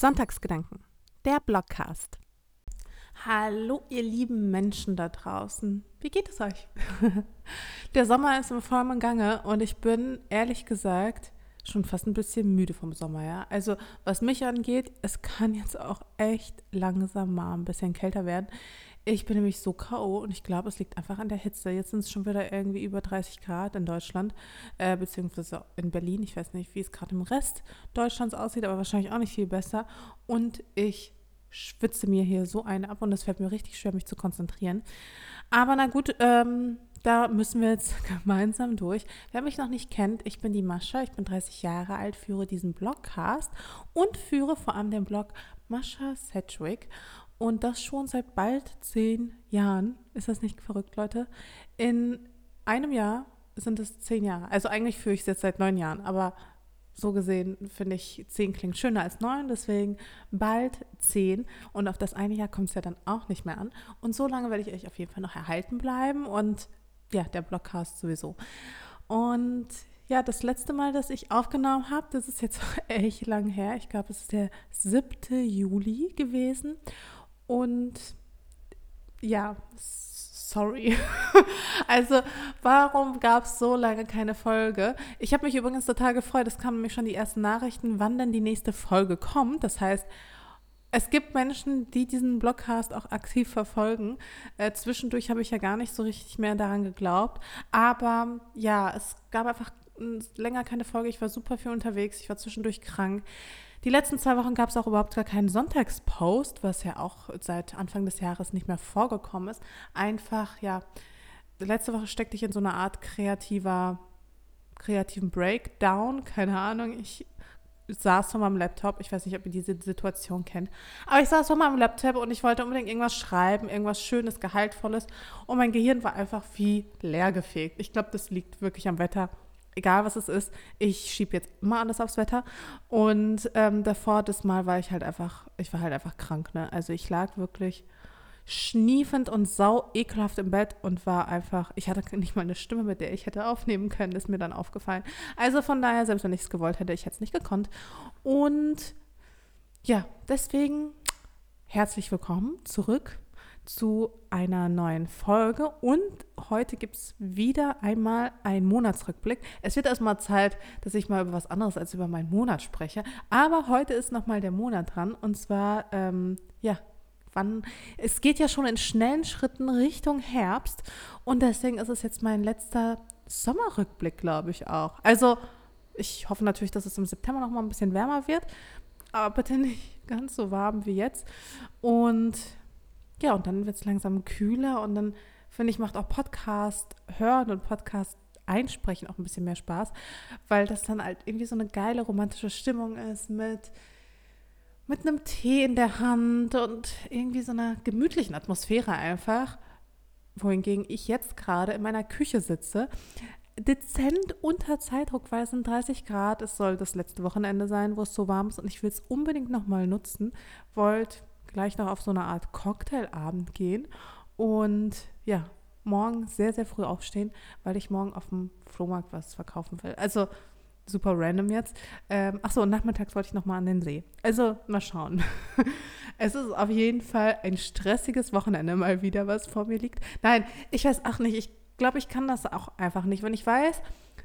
Sonntagsgedanken, der Blogcast. Hallo, ihr lieben Menschen da draußen. Wie geht es euch? der Sommer ist im vollen Gange und ich bin ehrlich gesagt schon fast ein bisschen müde vom Sommer, ja. Also, was mich angeht, es kann jetzt auch echt langsam mal ein bisschen kälter werden. Ich bin nämlich so K.O. und ich glaube, es liegt einfach an der Hitze. Jetzt sind es schon wieder irgendwie über 30 Grad in Deutschland, äh, beziehungsweise in Berlin. Ich weiß nicht, wie es gerade im Rest Deutschlands aussieht, aber wahrscheinlich auch nicht viel besser. Und ich schwitze mir hier so eine ab und es fällt mir richtig schwer, mich zu konzentrieren. Aber na gut, ähm, da müssen wir jetzt gemeinsam durch. Wer mich noch nicht kennt, ich bin die Mascha, ich bin 30 Jahre alt, führe diesen Blogcast und führe vor allem den Blog Mascha Sedgwick. Und das schon seit bald zehn Jahren. Ist das nicht verrückt, Leute? In einem Jahr sind es zehn Jahre. Also eigentlich führe ich es jetzt seit neun Jahren, aber so gesehen finde ich zehn klingt schöner als neun, deswegen bald zehn. Und auf das eine Jahr kommt es ja dann auch nicht mehr an. Und so lange werde ich euch auf jeden Fall noch erhalten bleiben und ja, der Blogcast sowieso. Und ja, das letzte Mal, dass ich aufgenommen habe, das ist jetzt echt lang her. Ich glaube, es ist der 7. Juli gewesen. Und ja, sorry. also, warum gab es so lange keine Folge? Ich habe mich übrigens total gefreut. Es kamen nämlich schon die ersten Nachrichten, wann denn die nächste Folge kommt. Das heißt, es gibt Menschen, die diesen Blogcast auch aktiv verfolgen. Äh, zwischendurch habe ich ja gar nicht so richtig mehr daran geglaubt. Aber ja, es gab einfach länger keine Folge. Ich war super viel unterwegs. Ich war zwischendurch krank. Die letzten zwei Wochen gab es auch überhaupt gar keinen Sonntagspost, was ja auch seit Anfang des Jahres nicht mehr vorgekommen ist. Einfach, ja, letzte Woche steckte ich in so einer Art kreativer, kreativen Breakdown, keine Ahnung. Ich saß vor meinem Laptop, ich weiß nicht, ob ihr diese Situation kennt, aber ich saß vor meinem Laptop und ich wollte unbedingt irgendwas schreiben, irgendwas Schönes, Gehaltvolles und mein Gehirn war einfach wie leergefegt. Ich glaube, das liegt wirklich am Wetter egal was es ist, ich schiebe jetzt immer alles aufs Wetter. Und ähm, davor, das Mal war ich halt einfach, ich war halt einfach krank, ne? Also ich lag wirklich schniefend und sau ekelhaft im Bett und war einfach, ich hatte nicht mal eine Stimme, mit der ich hätte aufnehmen können, ist mir dann aufgefallen. Also von daher, selbst wenn ich es gewollt hätte, ich hätte es nicht gekonnt. Und ja, deswegen herzlich willkommen zurück zu einer neuen Folge. Und heute gibt es wieder einmal einen Monatsrückblick. Es wird erstmal Zeit, dass ich mal über was anderes als über meinen Monat spreche, aber heute ist nochmal der Monat dran. Und zwar, ähm, ja, wann, es geht ja schon in schnellen Schritten Richtung Herbst. Und deswegen ist es jetzt mein letzter Sommerrückblick, glaube ich auch. Also ich hoffe natürlich, dass es im September nochmal ein bisschen wärmer wird, aber bitte nicht ganz so warm wie jetzt. Und ja, und dann wird es langsam kühler und dann finde ich, macht auch Podcast hören und Podcast einsprechen auch ein bisschen mehr Spaß, weil das dann halt irgendwie so eine geile romantische Stimmung ist mit mit einem Tee in der Hand und irgendwie so einer gemütlichen Atmosphäre einfach. Wohingegen ich jetzt gerade in meiner Küche sitze, dezent unter Zeitdruck, weil es sind 30 Grad. Es soll das letzte Wochenende sein, wo es so warm ist und ich will es unbedingt nochmal nutzen. Wollt gleich noch auf so eine Art Cocktailabend gehen und ja, morgen sehr, sehr früh aufstehen, weil ich morgen auf dem Flohmarkt was verkaufen will. Also super random jetzt. Ähm, achso, und nachmittags wollte ich nochmal an den See. Also mal schauen. es ist auf jeden Fall ein stressiges Wochenende mal wieder, was vor mir liegt. Nein, ich weiß auch nicht. Ich glaube, ich kann das auch einfach nicht. Wenn ich weiß,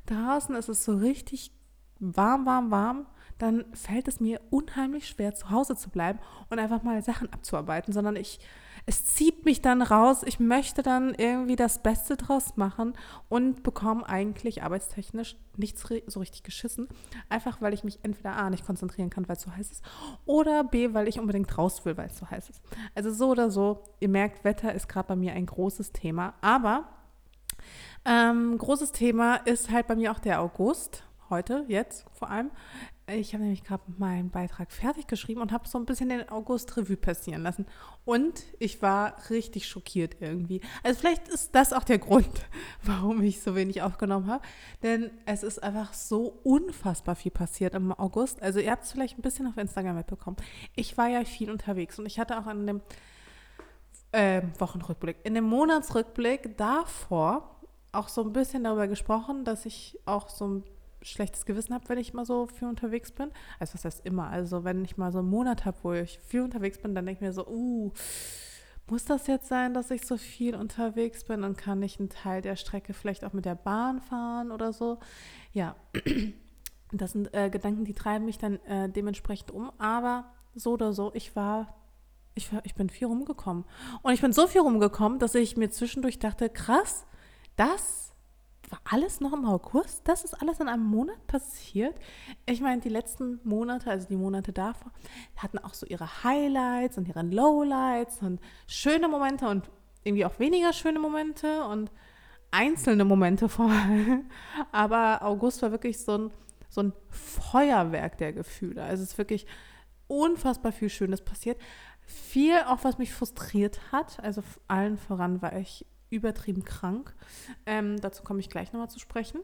draußen ist es so richtig warm, warm, warm dann fällt es mir unheimlich schwer, zu Hause zu bleiben und einfach mal Sachen abzuarbeiten, sondern ich, es zieht mich dann raus. Ich möchte dann irgendwie das Beste draus machen und bekomme eigentlich arbeitstechnisch nichts so richtig geschissen. Einfach weil ich mich entweder A nicht konzentrieren kann, weil es so heiß ist, oder B, weil ich unbedingt raus will, weil es so heiß ist. Also so oder so, ihr merkt, Wetter ist gerade bei mir ein großes Thema. Aber ähm, großes Thema ist halt bei mir auch der August heute, jetzt vor allem. Ich habe nämlich gerade meinen Beitrag fertig geschrieben und habe so ein bisschen den August Revue passieren lassen. Und ich war richtig schockiert irgendwie. Also vielleicht ist das auch der Grund, warum ich so wenig aufgenommen habe. Denn es ist einfach so unfassbar viel passiert im August. Also ihr habt es vielleicht ein bisschen auf Instagram mitbekommen. Ich war ja viel unterwegs und ich hatte auch an dem äh, Wochenrückblick, in dem Monatsrückblick davor auch so ein bisschen darüber gesprochen, dass ich auch so ein schlechtes Gewissen habe, wenn ich mal so viel unterwegs bin. Also was heißt immer? Also wenn ich mal so einen Monat habe, wo ich viel unterwegs bin, dann denke ich mir so, uh, muss das jetzt sein, dass ich so viel unterwegs bin und kann ich einen Teil der Strecke vielleicht auch mit der Bahn fahren oder so? Ja, das sind äh, Gedanken, die treiben mich dann äh, dementsprechend um. Aber so oder so, ich war, ich ich bin viel rumgekommen. Und ich bin so viel rumgekommen, dass ich mir zwischendurch dachte, krass, das alles noch im August? Das ist alles in einem Monat passiert? Ich meine, die letzten Monate, also die Monate davor, hatten auch so ihre Highlights und ihre Lowlights und schöne Momente und irgendwie auch weniger schöne Momente und einzelne Momente vor allem. Aber August war wirklich so ein, so ein Feuerwerk der Gefühle. Also es ist wirklich unfassbar viel Schönes passiert. Viel auch, was mich frustriert hat. Also allen voran war ich übertrieben krank. Ähm, dazu komme ich gleich nochmal zu sprechen.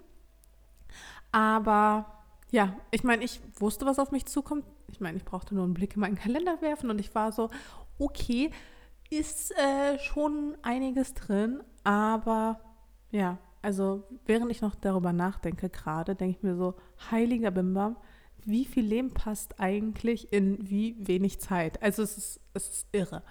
Aber ja, ich meine, ich wusste, was auf mich zukommt. Ich meine, ich brauchte nur einen Blick in meinen Kalender werfen und ich war so, okay, ist äh, schon einiges drin, aber ja, also während ich noch darüber nachdenke gerade, denke ich mir so, heiliger Bimbam, wie viel Leben passt eigentlich in wie wenig Zeit? Also es ist, es ist irre.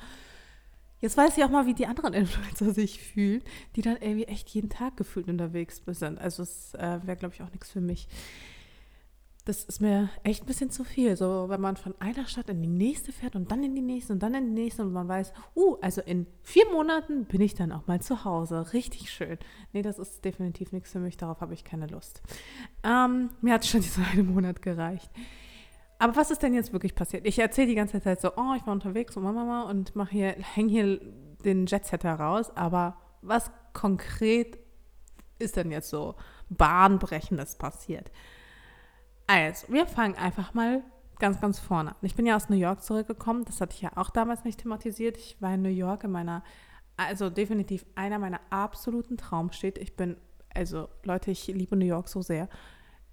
Jetzt weiß ich auch mal, wie die anderen Influencer sich fühlen, die dann irgendwie echt jeden Tag gefühlt unterwegs sind. Also es äh, wäre, glaube ich, auch nichts für mich. Das ist mir echt ein bisschen zu viel. So, wenn man von einer Stadt in die nächste fährt und dann in die nächste und dann in die nächste und man weiß, uh, also in vier Monaten bin ich dann auch mal zu Hause. Richtig schön. Nee, das ist definitiv nichts für mich. Darauf habe ich keine Lust. Ähm, mir hat schon dieser eine Monat gereicht. Aber was ist denn jetzt wirklich passiert? Ich erzähle die ganze Zeit so, oh, ich war unterwegs und Mama und mache hier, hänge hier den Jetsetter raus. Aber was konkret ist denn jetzt so bahnbrechendes passiert? Also, wir fangen einfach mal ganz, ganz vorne an. Ich bin ja aus New York zurückgekommen. Das hatte ich ja auch damals nicht thematisiert. Ich war in New York in meiner, also definitiv einer meiner absoluten Traumstädte. Ich bin, also Leute, ich liebe New York so sehr.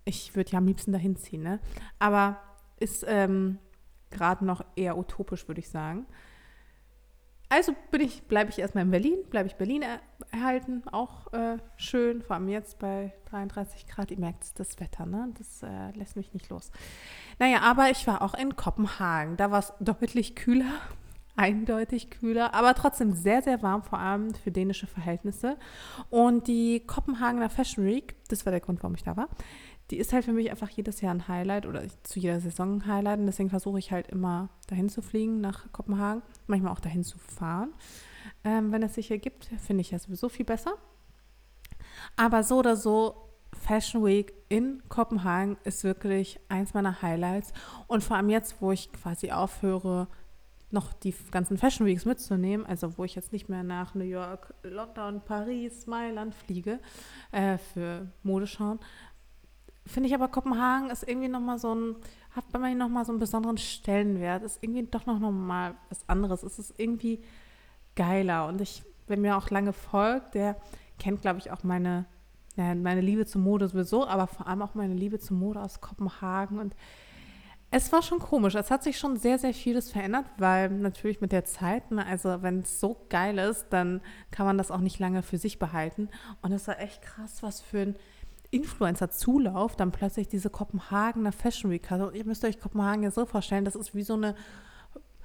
Ich würde ja am liebsten dahin ziehen, ne? Aber ist ähm, gerade noch eher utopisch, würde ich sagen. Also ich, bleibe ich erstmal in Berlin, bleibe ich Berlin er, erhalten, auch äh, schön, vor allem jetzt bei 33 Grad. Ihr merkt das Wetter, ne? Das äh, lässt mich nicht los. Naja, aber ich war auch in Kopenhagen. Da war es deutlich kühler, eindeutig kühler, aber trotzdem sehr, sehr warm, vor allem für dänische Verhältnisse. Und die Kopenhagener Fashion Week, das war der Grund, warum ich da war, die ist halt für mich einfach jedes Jahr ein Highlight oder zu jeder Saison ein Highlight. Und deswegen versuche ich halt immer dahin zu fliegen nach Kopenhagen, manchmal auch dahin zu fahren. Ähm, wenn es sich ergibt, finde ich ja sowieso viel besser. Aber so oder so, Fashion Week in Kopenhagen ist wirklich eins meiner Highlights. Und vor allem jetzt, wo ich quasi aufhöre, noch die ganzen Fashion Weeks mitzunehmen, also wo ich jetzt nicht mehr nach New York, London, Paris, Mailand fliege äh, für Modeschauen, finde ich aber Kopenhagen ist irgendwie nochmal so ein, hat bei mir nochmal so einen besonderen Stellenwert, ist irgendwie doch noch, mal was anderes. Es ist irgendwie geiler und ich, wer mir auch lange folgt, der kennt, glaube ich, auch meine, ja, meine Liebe zur Mode sowieso, aber vor allem auch meine Liebe zur Mode aus Kopenhagen und es war schon komisch. Es hat sich schon sehr, sehr vieles verändert, weil natürlich mit der Zeit, ne, also wenn es so geil ist, dann kann man das auch nicht lange für sich behalten. Und es war echt krass, was für ein Influencer-Zulauf dann plötzlich diese Kopenhagener Fashion Week hatte. Und ihr müsst euch Kopenhagen ja so vorstellen, das ist wie so eine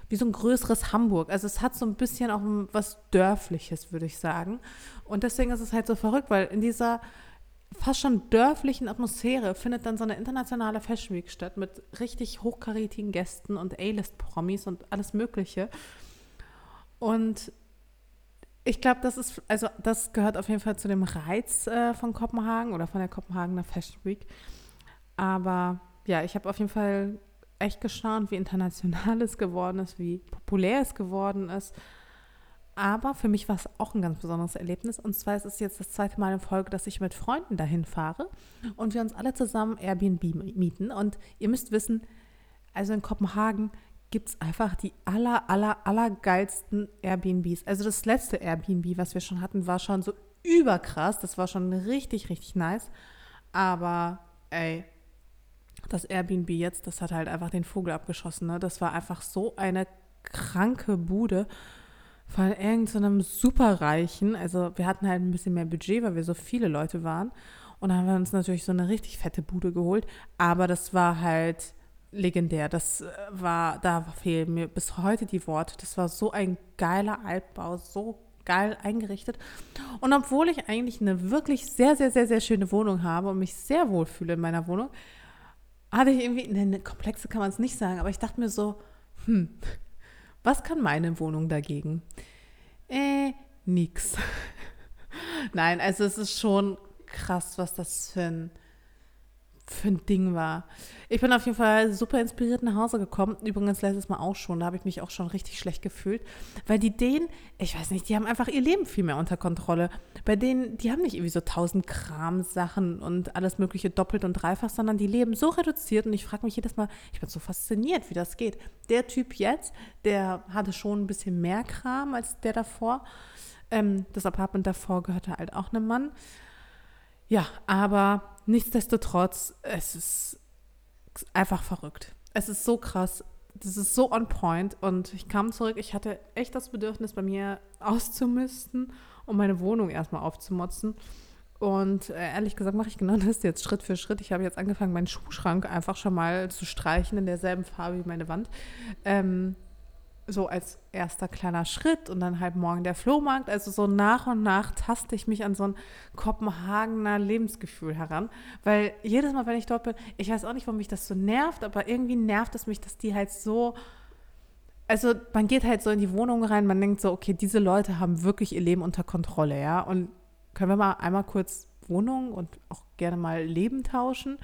wie so ein größeres Hamburg. Also es hat so ein bisschen auch was Dörfliches, würde ich sagen. Und deswegen ist es halt so verrückt, weil in dieser fast schon dörflichen Atmosphäre findet dann so eine internationale Fashion Week statt mit richtig hochkarätigen Gästen und A-List-Promis und alles Mögliche. Und ich glaube, das ist, also das gehört auf jeden Fall zu dem Reiz äh, von Kopenhagen oder von der Kopenhagener Fashion Week. Aber ja, ich habe auf jeden Fall echt gestaunt, wie international es geworden ist, wie populär es geworden ist. Aber für mich war es auch ein ganz besonderes Erlebnis. Und zwar ist es jetzt das zweite Mal in Folge, dass ich mit Freunden dahin fahre und wir uns alle zusammen Airbnb mieten. Und ihr müsst wissen, also in Kopenhagen gibt es einfach die aller, aller, aller geilsten Airbnbs. Also das letzte Airbnb, was wir schon hatten, war schon so überkrass. Das war schon richtig, richtig nice. Aber ey, das Airbnb jetzt, das hat halt einfach den Vogel abgeschossen. Ne? Das war einfach so eine kranke Bude von irgendeinem so Superreichen. Also wir hatten halt ein bisschen mehr Budget, weil wir so viele Leute waren. Und dann haben wir uns natürlich so eine richtig fette Bude geholt. Aber das war halt legendär. Das äh, war, da fehlen mir bis heute die Worte. Das war so ein geiler Altbau, so geil eingerichtet. Und obwohl ich eigentlich eine wirklich sehr, sehr, sehr, sehr schöne Wohnung habe und mich sehr wohl fühle in meiner Wohnung, hatte ich irgendwie, ne, eine komplexe kann man es nicht sagen, aber ich dachte mir so, hm, was kann meine Wohnung dagegen? Äh, nix. Nein, also es ist schon krass, was das für ein für ein Ding war. Ich bin auf jeden Fall super inspiriert nach Hause gekommen. Übrigens letztes Mal auch schon. Da habe ich mich auch schon richtig schlecht gefühlt. Weil die denen, ich weiß nicht, die haben einfach ihr Leben viel mehr unter Kontrolle. Bei denen, die haben nicht irgendwie so tausend Kram Sachen und alles Mögliche doppelt und dreifach, sondern die leben so reduziert. Und ich frage mich jedes Mal, ich bin so fasziniert, wie das geht. Der Typ jetzt, der hatte schon ein bisschen mehr Kram als der davor. Ähm, das Apartment davor gehörte halt auch einem Mann. Ja, aber nichtsdestotrotz, es ist einfach verrückt. Es ist so krass. Das ist so on point. Und ich kam zurück, ich hatte echt das Bedürfnis, bei mir auszumisten, um meine Wohnung erstmal aufzumotzen. Und äh, ehrlich gesagt mache ich genau das jetzt Schritt für Schritt. Ich habe jetzt angefangen, meinen Schuhschrank einfach schon mal zu streichen in derselben Farbe wie meine Wand. Ähm, so als erster kleiner Schritt und dann halt morgen der Flohmarkt. Also so nach und nach taste ich mich an so ein Kopenhagener Lebensgefühl heran. Weil jedes Mal, wenn ich dort bin, ich weiß auch nicht, warum mich das so nervt, aber irgendwie nervt es mich, dass die halt so. Also man geht halt so in die Wohnung rein, man denkt so, okay, diese Leute haben wirklich ihr Leben unter Kontrolle, ja. Und können wir mal einmal kurz Wohnung und auch gerne mal Leben tauschen?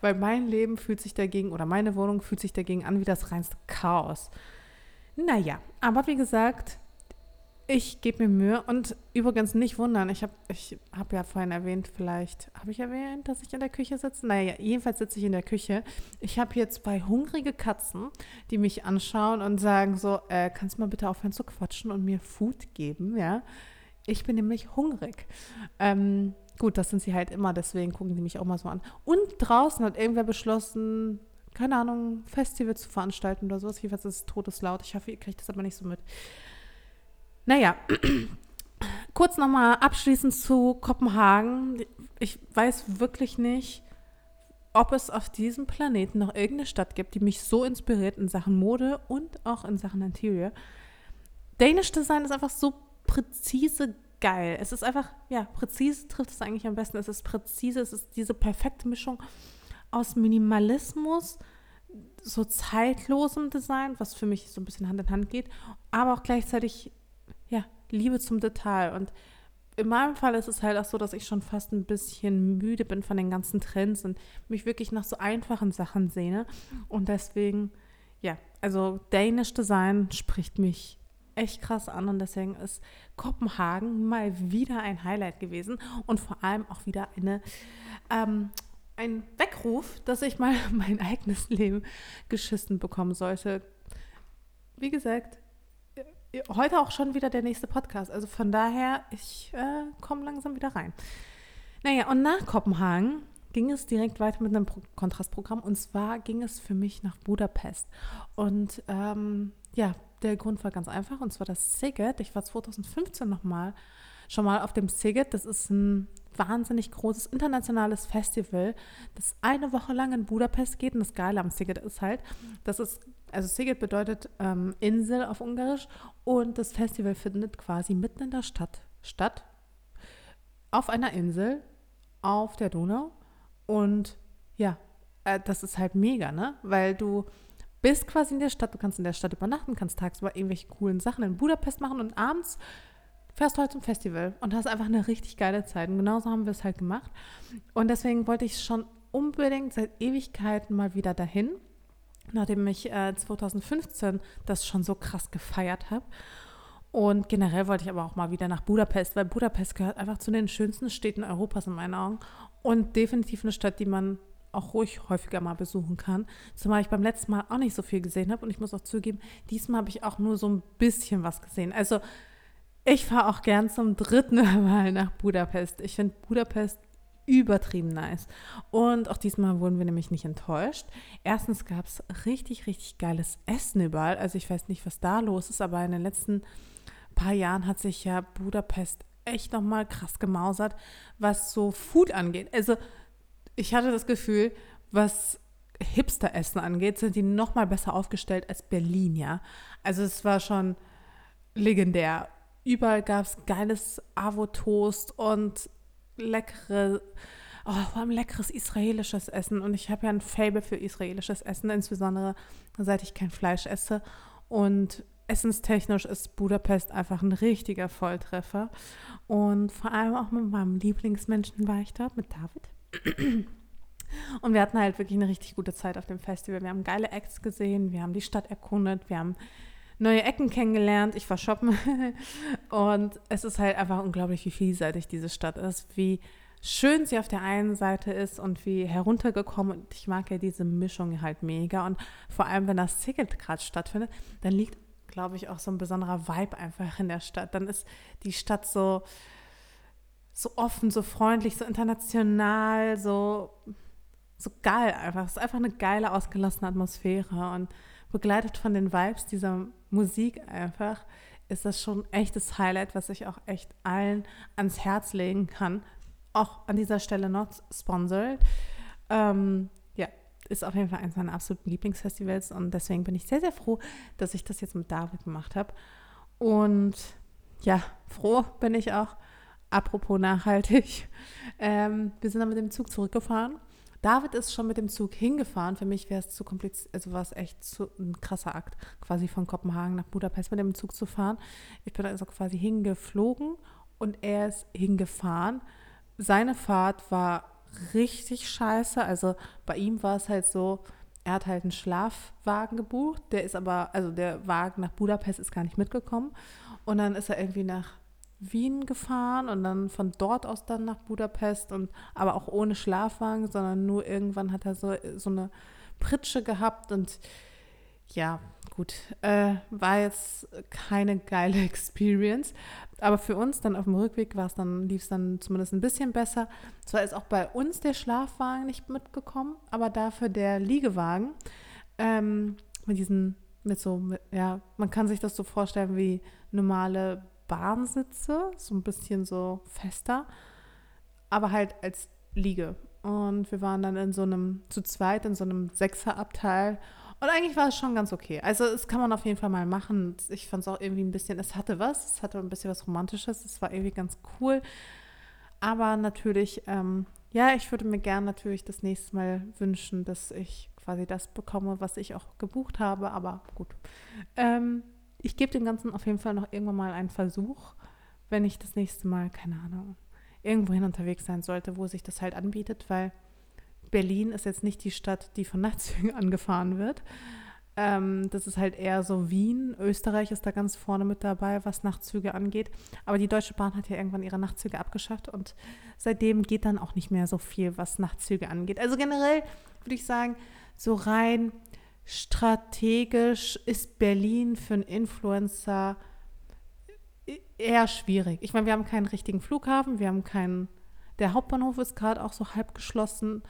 Weil mein Leben fühlt sich dagegen, oder meine Wohnung fühlt sich dagegen an wie das reinste Chaos. Naja, aber wie gesagt, ich gebe mir Mühe und übrigens nicht wundern, ich habe ich hab ja vorhin erwähnt, vielleicht habe ich erwähnt, dass ich in der Küche sitze. Naja, jedenfalls sitze ich in der Küche. Ich habe hier zwei hungrige Katzen, die mich anschauen und sagen so, äh, kannst du mal bitte aufhören zu quatschen und mir Food geben, ja? Ich bin nämlich hungrig. Ähm, gut, das sind sie halt immer, deswegen gucken die mich auch mal so an. Und draußen hat irgendwer beschlossen, keine Ahnung, Festival zu veranstalten oder sowas. Jedenfalls ist es todeslaut. Ich hoffe, ihr kriegt das aber nicht so mit. Naja, kurz nochmal abschließend zu Kopenhagen. Ich weiß wirklich nicht, ob es auf diesem Planeten noch irgendeine Stadt gibt, die mich so inspiriert in Sachen Mode und auch in Sachen Interior. Danish Design ist einfach so präzise geil. Es ist einfach, ja, präzise trifft es eigentlich am besten. Es ist präzise, es ist diese perfekte Mischung aus Minimalismus, so zeitlosem Design, was für mich so ein bisschen Hand in Hand geht, aber auch gleichzeitig, ja, Liebe zum Detail. Und in meinem Fall ist es halt auch so, dass ich schon fast ein bisschen müde bin von den ganzen Trends und mich wirklich nach so einfachen Sachen sehne. Und deswegen, ja, also Danish Design spricht mich echt krass an und deswegen ist Kopenhagen mal wieder ein Highlight gewesen und vor allem auch wieder eine ähm, ein Weckruf, dass ich mal mein eigenes Leben geschissen bekommen sollte. Wie gesagt, heute auch schon wieder der nächste Podcast. Also von daher, ich äh, komme langsam wieder rein. Naja, und nach Kopenhagen ging es direkt weiter mit einem Pro Kontrastprogramm. Und zwar ging es für mich nach Budapest. Und ähm, ja, der Grund war ganz einfach. Und zwar das Siget. Ich war 2015 nochmal schon mal auf dem Siget. Das ist ein wahnsinnig großes internationales Festival, das eine Woche lang in Budapest geht. Und das Geile am Siget ist halt, das ist, also Siget bedeutet ähm, Insel auf Ungarisch und das Festival findet quasi mitten in der Stadt statt, auf einer Insel auf der Donau. Und ja, äh, das ist halt mega, ne? Weil du bist quasi in der Stadt, du kannst in der Stadt übernachten, kannst tagsüber irgendwelche coolen Sachen in Budapest machen und abends fährst du halt zum Festival und hast einfach eine richtig geile Zeit. Und genauso haben wir es halt gemacht. Und deswegen wollte ich schon unbedingt seit Ewigkeiten mal wieder dahin, nachdem ich äh, 2015 das schon so krass gefeiert habe. Und generell wollte ich aber auch mal wieder nach Budapest, weil Budapest gehört einfach zu den schönsten Städten Europas in meinen Augen und definitiv eine Stadt, die man auch ruhig häufiger mal besuchen kann. Zumal ich beim letzten Mal auch nicht so viel gesehen habe und ich muss auch zugeben, diesmal habe ich auch nur so ein bisschen was gesehen. Also ich fahre auch gern zum dritten Mal nach Budapest. Ich finde Budapest übertrieben nice. Und auch diesmal wurden wir nämlich nicht enttäuscht. Erstens gab es richtig, richtig geiles Essen überall. Also ich weiß nicht, was da los ist, aber in den letzten paar Jahren hat sich ja Budapest echt nochmal krass gemausert, was so Food angeht. Also ich hatte das Gefühl, was Hipster-Essen angeht, sind die nochmal besser aufgestellt als Berlin, ja. Also es war schon legendär. Überall gab es geiles Avo-Toast und leckere, oh, vor allem leckeres israelisches Essen. Und ich habe ja ein Fable für israelisches Essen, insbesondere seit ich kein Fleisch esse. Und essenstechnisch ist Budapest einfach ein richtiger Volltreffer. Und vor allem auch mit meinem Lieblingsmenschen war ich dort, mit David. Und wir hatten halt wirklich eine richtig gute Zeit auf dem Festival. Wir haben geile Acts gesehen, wir haben die Stadt erkundet, wir haben neue Ecken kennengelernt. Ich war shoppen. Und es ist halt einfach unglaublich, wie vielseitig diese Stadt ist, wie schön sie auf der einen Seite ist und wie heruntergekommen. Und ich mag ja diese Mischung halt mega. Und vor allem, wenn das Ticket gerade stattfindet, dann liegt glaube ich, auch so ein besonderer Vibe einfach in der Stadt. Dann ist die Stadt so, so offen, so freundlich, so international, so, so geil einfach. Es ist einfach eine geile, ausgelassene Atmosphäre und begleitet von den Vibes dieser Musik einfach ist das schon echtes Highlight, was ich auch echt allen ans Herz legen kann. Auch an dieser Stelle not sponsored. Ähm, ist auf jeden Fall eines meiner absoluten Lieblingsfestivals und deswegen bin ich sehr, sehr froh, dass ich das jetzt mit David gemacht habe. Und ja, froh bin ich auch. Apropos nachhaltig. Ähm, wir sind dann mit dem Zug zurückgefahren. David ist schon mit dem Zug hingefahren. Für mich wäre es zu kompliziert, also war es echt zu, ein krasser Akt, quasi von Kopenhagen nach Budapest mit dem Zug zu fahren. Ich bin also quasi hingeflogen und er ist hingefahren. Seine Fahrt war richtig scheiße. Also bei ihm war es halt so, er hat halt einen Schlafwagen gebucht, der ist aber, also der Wagen nach Budapest ist gar nicht mitgekommen. Und dann ist er irgendwie nach Wien gefahren und dann von dort aus dann nach Budapest und aber auch ohne Schlafwagen, sondern nur irgendwann hat er so, so eine Pritsche gehabt und ja, gut, äh, war jetzt keine geile Experience. Aber für uns dann auf dem Rückweg war es dann, lief es dann zumindest ein bisschen besser. Zwar ist auch bei uns der Schlafwagen nicht mitgekommen, aber dafür der Liegewagen ähm, mit diesen, mit so, mit, ja, man kann sich das so vorstellen wie normale Bahnsitze, so ein bisschen so fester, aber halt als Liege. Und wir waren dann in so einem, zu zweit in so einem Sechserabteil und eigentlich war es schon ganz okay. Also es kann man auf jeden Fall mal machen. Ich fand es auch irgendwie ein bisschen, es hatte was, es hatte ein bisschen was Romantisches, es war irgendwie ganz cool. Aber natürlich, ähm, ja, ich würde mir gern natürlich das nächste Mal wünschen, dass ich quasi das bekomme, was ich auch gebucht habe. Aber gut. Ähm, ich gebe dem Ganzen auf jeden Fall noch irgendwann mal einen Versuch, wenn ich das nächste Mal, keine Ahnung, irgendwohin unterwegs sein sollte, wo sich das halt anbietet, weil Berlin ist jetzt nicht die Stadt, die von Nachtzügen angefahren wird. Ähm, das ist halt eher so Wien. Österreich ist da ganz vorne mit dabei, was Nachtzüge angeht. Aber die Deutsche Bahn hat ja irgendwann ihre Nachtzüge abgeschafft und seitdem geht dann auch nicht mehr so viel, was Nachtzüge angeht. Also generell würde ich sagen, so rein strategisch ist Berlin für einen Influencer eher schwierig. Ich meine, wir haben keinen richtigen Flughafen, wir haben keinen, der Hauptbahnhof ist gerade auch so halb geschlossen.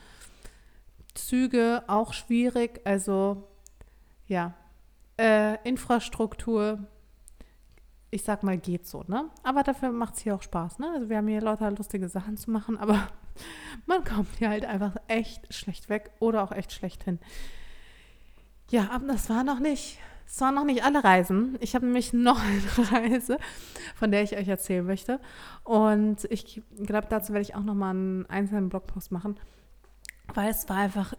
Züge auch schwierig. Also ja, äh, Infrastruktur, ich sag mal, geht so, ne? Aber dafür macht es hier auch Spaß, ne? Also wir haben hier lauter lustige Sachen zu machen, aber man kommt hier halt einfach echt schlecht weg oder auch echt schlecht hin. Ja, aber das war noch nicht, das waren noch nicht alle Reisen. Ich habe nämlich noch eine Reise, von der ich euch erzählen möchte. Und ich glaube, dazu werde ich auch noch mal einen einzelnen Blogpost machen weil es war einfach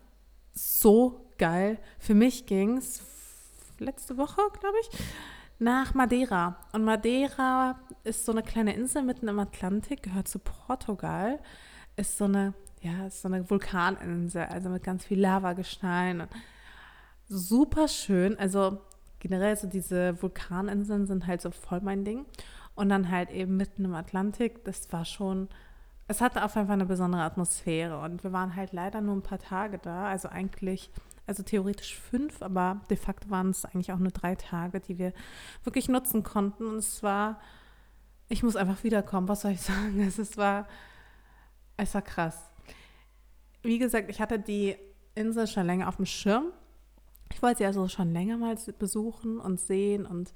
so geil. Für mich ging es letzte Woche, glaube ich, nach Madeira. Und Madeira ist so eine kleine Insel mitten im Atlantik, gehört zu Portugal. Ist so eine, ja, ist so eine Vulkaninsel, also mit ganz viel Lavagestein. Und super schön. Also generell so diese Vulkaninseln sind halt so voll mein Ding. Und dann halt eben mitten im Atlantik, das war schon es hatte auf jeden Fall eine besondere Atmosphäre und wir waren halt leider nur ein paar Tage da, also eigentlich, also theoretisch fünf, aber de facto waren es eigentlich auch nur drei Tage, die wir wirklich nutzen konnten und es war, ich muss einfach wiederkommen, was soll ich sagen, es war, es war krass. Wie gesagt, ich hatte die Insel schon länger auf dem Schirm. Ich wollte sie also schon länger mal besuchen und sehen und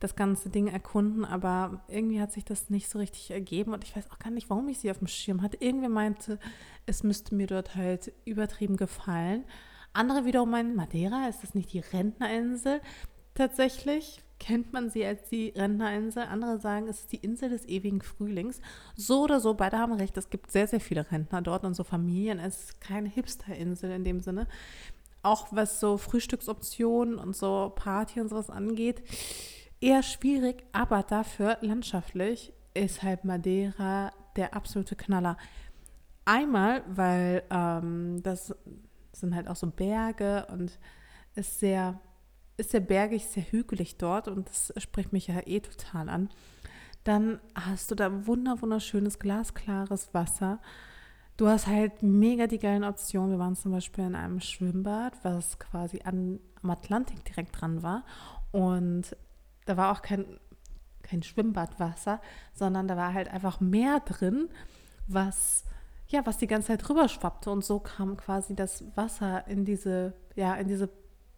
das ganze Ding erkunden, aber irgendwie hat sich das nicht so richtig ergeben und ich weiß auch gar nicht, warum ich sie auf dem Schirm hatte. Irgendwer meinte, es müsste mir dort halt übertrieben gefallen. Andere wiederum meinen, Madeira, ist das nicht die Rentnerinsel? Tatsächlich kennt man sie als die Rentnerinsel. Andere sagen, es ist die Insel des ewigen Frühlings. So oder so, beide haben recht. Es gibt sehr, sehr viele Rentner dort und so Familien. Es ist keine Hipsterinsel in dem Sinne. Auch was so Frühstücksoptionen und so Party und sowas angeht, eher schwierig, aber dafür landschaftlich ist halt Madeira der absolute Knaller. Einmal, weil ähm, das sind halt auch so Berge und ist sehr, ist sehr bergig, sehr hügelig dort und das spricht mich ja eh total an. Dann hast du da wunder, wunderschönes, glasklares Wasser. Du hast halt mega die geilen Optionen. Wir waren zum Beispiel in einem Schwimmbad, was quasi an, am Atlantik direkt dran war. Und da war auch kein, kein Schwimmbadwasser, sondern da war halt einfach Meer drin, was ja, was die ganze Zeit drüber schwappte und so kam quasi das Wasser in diese, ja, in diese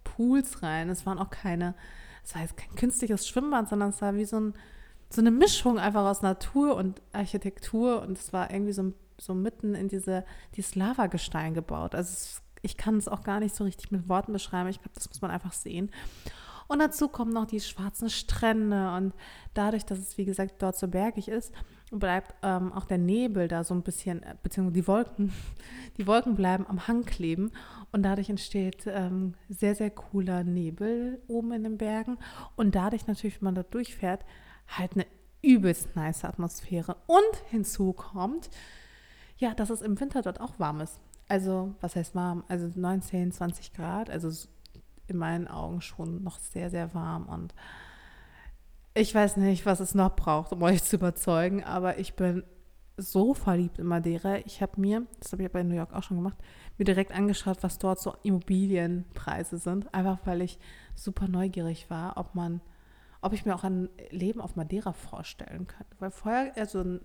Pools rein. Es waren auch keine, es war jetzt kein künstliches Schwimmbad, sondern es war wie so, ein, so eine Mischung einfach aus Natur und Architektur und es war irgendwie so, so mitten in diese, dieses Lavagestein gebaut. Also es, ich kann es auch gar nicht so richtig mit Worten beschreiben. Ich glaube, das muss man einfach sehen. Und dazu kommen noch die schwarzen Strände und dadurch, dass es wie gesagt dort so bergig ist, bleibt ähm, auch der Nebel da so ein bisschen, äh, beziehungsweise die Wolken, die Wolken bleiben am Hang kleben und dadurch entsteht ähm, sehr, sehr cooler Nebel oben in den Bergen und dadurch natürlich, wenn man da durchfährt, halt eine übelst nice Atmosphäre. Und hinzu kommt, ja, dass es im Winter dort auch warm ist. Also, was heißt warm? Also 19, 20 Grad, also in meinen Augen schon noch sehr, sehr warm und ich weiß nicht, was es noch braucht, um euch zu überzeugen, aber ich bin so verliebt in Madeira. Ich habe mir, das habe ich bei New York auch schon gemacht, mir direkt angeschaut, was dort so Immobilienpreise sind. Einfach weil ich super neugierig war, ob man, ob ich mir auch ein Leben auf Madeira vorstellen könnte. Weil vorher, also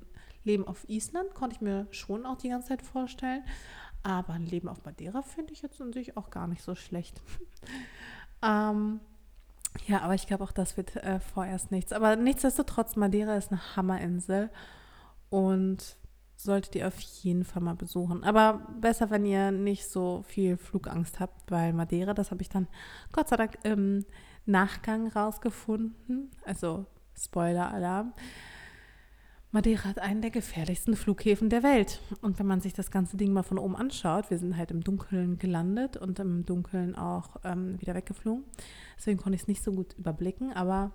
Leben auf Island konnte ich mir schon auch die ganze Zeit vorstellen. Aber ein Leben auf Madeira finde ich jetzt sich auch gar nicht so schlecht. ähm, ja, aber ich glaube auch, das wird äh, vorerst nichts. Aber nichtsdestotrotz, Madeira ist eine Hammerinsel und solltet ihr auf jeden Fall mal besuchen. Aber besser, wenn ihr nicht so viel Flugangst habt, weil Madeira, das habe ich dann Gott sei Dank im Nachgang rausgefunden. Also Spoiler-Alarm. Madeira hat einen der gefährlichsten Flughäfen der Welt. Und wenn man sich das ganze Ding mal von oben anschaut, wir sind halt im Dunkeln gelandet und im Dunkeln auch ähm, wieder weggeflogen. Deswegen konnte ich es nicht so gut überblicken. Aber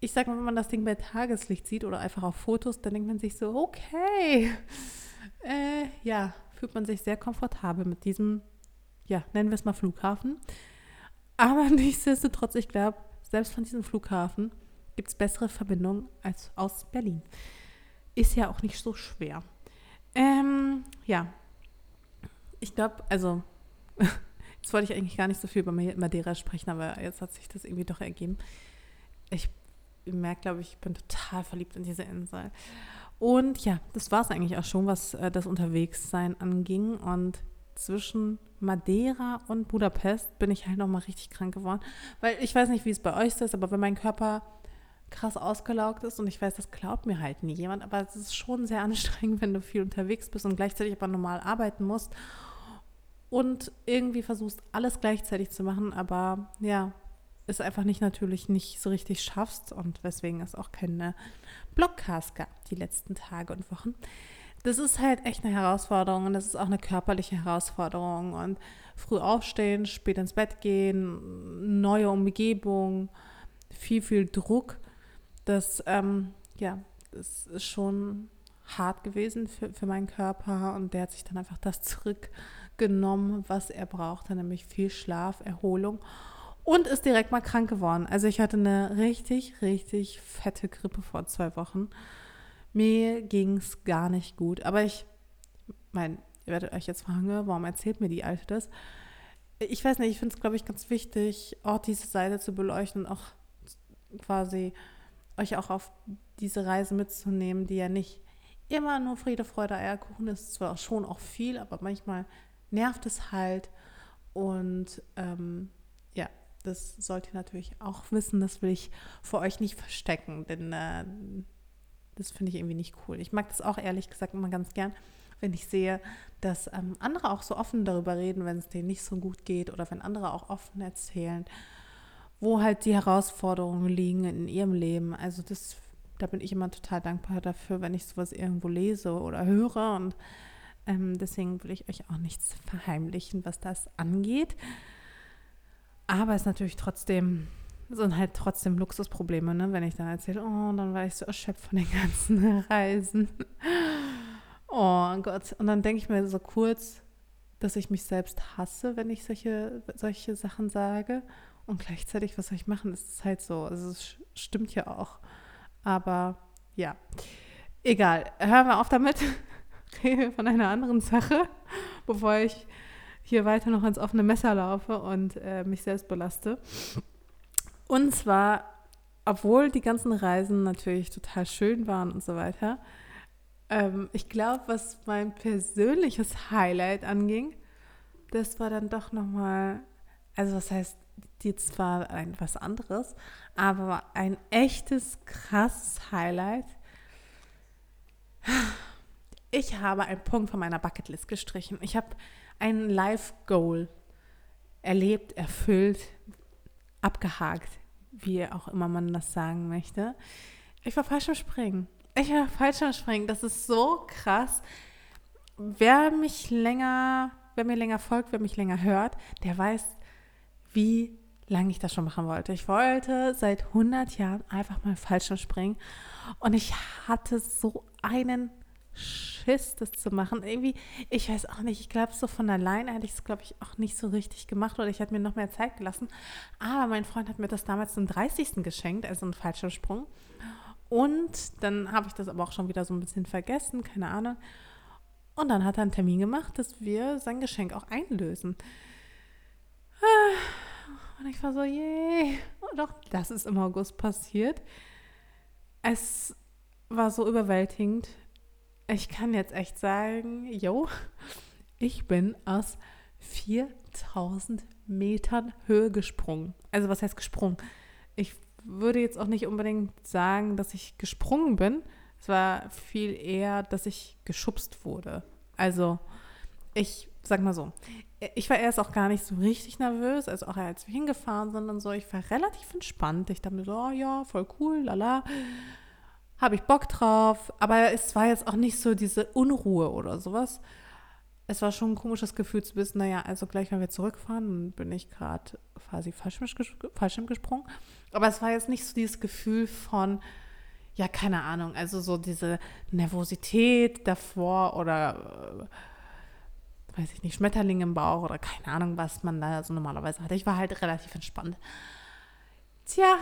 ich sage mal, wenn man das Ding bei Tageslicht sieht oder einfach auf Fotos, dann denkt man sich so, okay, äh, ja, fühlt man sich sehr komfortabel mit diesem, ja, nennen wir es mal Flughafen. Aber nichtsdestotrotz, ich glaube, selbst von diesem Flughafen gibt es bessere Verbindungen als aus Berlin. Ist ja auch nicht so schwer. Ähm, ja. Ich glaube, also, jetzt wollte ich eigentlich gar nicht so viel über Madeira sprechen, aber jetzt hat sich das irgendwie doch ergeben. Ich merke, glaube ich, ich bin total verliebt in diese Insel. Und ja, das war es eigentlich auch schon, was äh, das Unterwegssein anging. Und zwischen Madeira und Budapest bin ich halt nochmal richtig krank geworden. Weil ich weiß nicht, wie es bei euch ist, aber wenn mein Körper krass ausgelaugt ist. Und ich weiß, das glaubt mir halt nie jemand, aber es ist schon sehr anstrengend, wenn du viel unterwegs bist und gleichzeitig aber normal arbeiten musst und irgendwie versuchst, alles gleichzeitig zu machen, aber ja, es einfach nicht natürlich nicht so richtig schaffst. Und weswegen es auch keine Blogcast gab die letzten Tage und Wochen. Das ist halt echt eine Herausforderung und das ist auch eine körperliche Herausforderung. Und früh aufstehen, spät ins Bett gehen, neue Umgebung, viel, viel Druck das, ähm, ja, das ist schon hart gewesen für, für meinen Körper und der hat sich dann einfach das zurückgenommen, was er brauchte, nämlich viel Schlaf, Erholung und ist direkt mal krank geworden. Also ich hatte eine richtig, richtig fette Grippe vor zwei Wochen. Mir ging es gar nicht gut, aber ich, mein, ihr werdet euch jetzt fragen, warum erzählt mir die Alte das? Ich weiß nicht, ich finde es, glaube ich, ganz wichtig, auch diese Seite zu beleuchten und auch quasi euch auch auf diese Reise mitzunehmen, die ja nicht immer nur Friede, Freude, Eierkuchen ist. Zwar schon auch viel, aber manchmal nervt es halt. Und ähm, ja, Das sollt ihr natürlich auch wissen. Das will ich vor euch nicht verstecken, denn äh, das finde ich irgendwie nicht cool. Ich mag das auch ehrlich gesagt immer ganz gern, wenn ich sehe, dass ähm, andere auch so offen darüber reden, wenn es denen nicht so gut geht oder wenn andere auch offen erzählen, wo halt die Herausforderungen liegen in ihrem Leben. Also das, da bin ich immer total dankbar dafür, wenn ich sowas irgendwo lese oder höre und ähm, deswegen will ich euch auch nichts verheimlichen, was das angeht. Aber es ist natürlich trotzdem, sind halt trotzdem Luxusprobleme, ne? wenn ich dann erzähle, oh, dann war ich so erschöpft von den ganzen Reisen. oh Gott. Und dann denke ich mir so kurz, dass ich mich selbst hasse, wenn ich solche, solche Sachen sage. Und gleichzeitig, was soll ich machen? Es ist halt so. Also es stimmt ja auch. Aber ja, egal. Hören wir auf damit. Reden wir von einer anderen Sache, bevor ich hier weiter noch ins offene Messer laufe und äh, mich selbst belaste. Und zwar, obwohl die ganzen Reisen natürlich total schön waren und so weiter, ähm, ich glaube, was mein persönliches Highlight anging, das war dann doch nochmal, also was heißt, jetzt war ein was anderes, aber ein echtes, krasses Highlight. Ich habe einen Punkt von meiner Bucketlist gestrichen. Ich habe ein Life-Goal erlebt, erfüllt, abgehakt, wie auch immer man das sagen möchte. Ich war falsch im Springen. Ich war falsch im Springen. Das ist so krass. Wer mich länger, wer mir länger folgt, wer mich länger hört, der weiß, wie lange ich das schon machen wollte. Ich wollte seit 100 Jahren einfach mal falsch springen und ich hatte so einen Schiss, das zu machen. Irgendwie, ich weiß auch nicht, ich glaube, so von alleine hätte ich es, glaube ich, auch nicht so richtig gemacht oder ich hätte mir noch mehr Zeit gelassen. Aber mein Freund hat mir das damals zum 30. geschenkt, also ein falscher Sprung. Und dann habe ich das aber auch schon wieder so ein bisschen vergessen, keine Ahnung. Und dann hat er einen Termin gemacht, dass wir sein Geschenk auch einlösen. Und ich war so, yay. Und auch das ist im August passiert. Es war so überwältigend. Ich kann jetzt echt sagen, yo, ich bin aus 4000 Metern Höhe gesprungen. Also was heißt gesprungen? Ich würde jetzt auch nicht unbedingt sagen, dass ich gesprungen bin. Es war viel eher, dass ich geschubst wurde. Also ich sag mal so, ich war erst auch gar nicht so richtig nervös, also auch als wir hingefahren sind und so, ich war relativ entspannt. Ich dachte mir so, oh ja, voll cool, lala habe ich Bock drauf. Aber es war jetzt auch nicht so diese Unruhe oder sowas. Es war schon ein komisches Gefühl zu wissen, naja, also gleich, wenn wir zurückfahren, bin ich gerade quasi Fallschirm gesprungen. Aber es war jetzt nicht so dieses Gefühl von, ja, keine Ahnung, also so diese Nervosität davor oder, äh, weiß ich nicht, Schmetterling im Bauch oder keine Ahnung, was man da so normalerweise hatte. Ich war halt relativ entspannt. Tja,